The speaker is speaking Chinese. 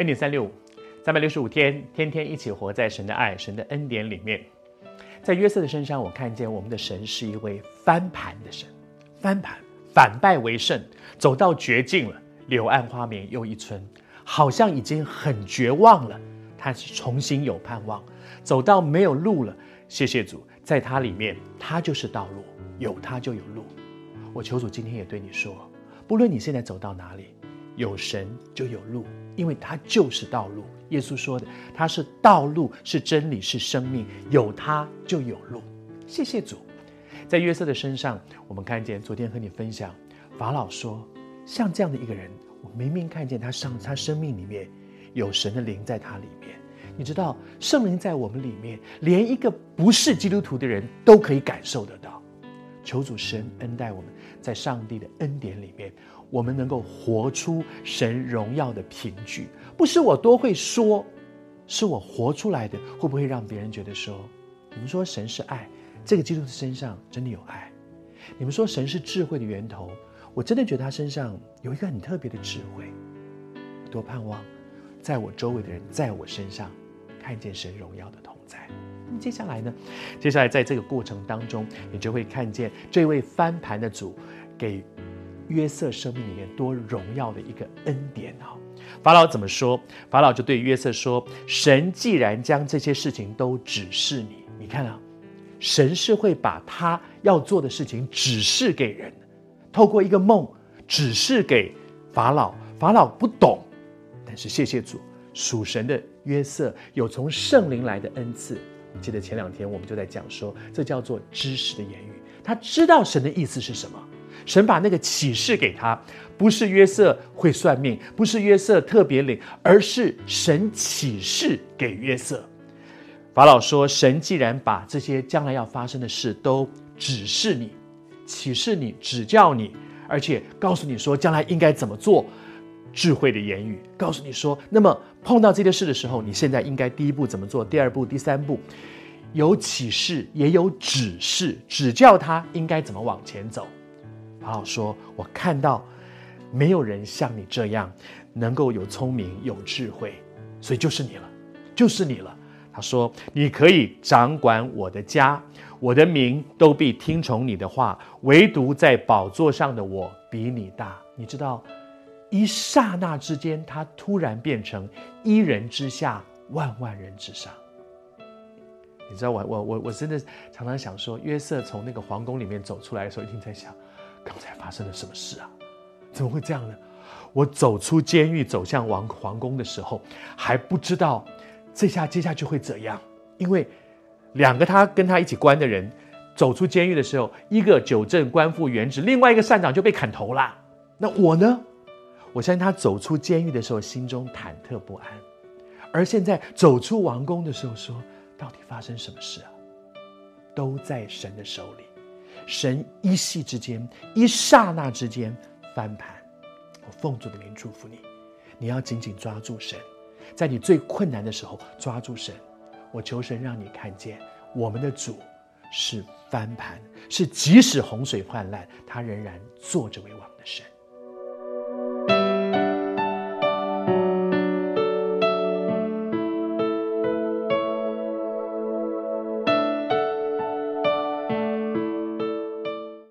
恩典三六五，三百六十五天，天天一起活在神的爱、神的恩典里面。在约瑟的身上，我看见我们的神是一位翻盘的神，翻盘，反败为胜，走到绝境了。柳暗花明又一村，好像已经很绝望了，他是重新有盼望，走到没有路了。谢谢主，在他里面，他就是道路，有他就有路。我求主今天也对你说，不论你现在走到哪里，有神就有路，因为他就是道路。耶稣说的，他是道路，是真理，是生命，有他就有路。谢谢主，在约瑟的身上，我们看见昨天和你分享，法老说，像这样的一个人，我明明看见他上他生命里面有神的灵在他里面。你知道，圣灵在我们里面，连一个不是基督徒的人都可以感受得到。求主神恩待我们，在上帝的恩典里面，我们能够活出神荣耀的凭据。不是我多会说，是我活出来的。会不会让别人觉得说，你们说神是爱，这个基督的身上真的有爱？你们说神是智慧的源头，我真的觉得他身上有一个很特别的智慧。多盼望，在我周围的人，在我身上看见神荣耀的同在。那么接下来呢？接下来在这个过程当中，你就会看见这位翻盘的主给约瑟生命里面多荣耀的一个恩典啊！法老怎么说？法老就对约瑟说：“神既然将这些事情都指示你，你看啊，神是会把他要做的事情指示给人，透过一个梦指示给法老。法老不懂，但是谢谢主，属神的约瑟有从圣灵来的恩赐。记得前两天我们就在讲说，这叫做知识的言语，他知道神的意思是什么。”神把那个启示给他，不是约瑟会算命，不是约瑟特别灵，而是神启示给约瑟。法老说：“神既然把这些将来要发生的事都指示你、启示你、指教你，而且告诉你说将来应该怎么做，智慧的言语告诉你说，那么碰到这些事的时候，你现在应该第一步怎么做，第二步、第三步，有启示也有指示，指教他应该怎么往前走。”法老说：“我看到没有人像你这样能够有聪明有智慧，所以就是你了，就是你了。”他说：“你可以掌管我的家，我的民都必听从你的话，唯独在宝座上的我比你大。”你知道，一刹那之间，他突然变成一人之下，万万人之上。你知道，我我我我真的常常想说，约瑟从那个皇宫里面走出来的时候，一定在想。刚才发生了什么事啊？怎么会这样呢？我走出监狱，走向王皇宫的时候，还不知道这下接下去会怎样。因为两个他跟他一起关的人走出监狱的时候，一个九正官复原职，另外一个善长就被砍头了。那我呢？我相信他走出监狱的时候，心中忐忑不安；而现在走出王宫的时候，说到底发生什么事啊？都在神的手里。神一夕之间，一刹那之间翻盘。我奉主的名祝福你，你要紧紧抓住神，在你最困难的时候抓住神。我求神让你看见，我们的主是翻盘，是即使洪水泛滥，他仍然坐着为王的神。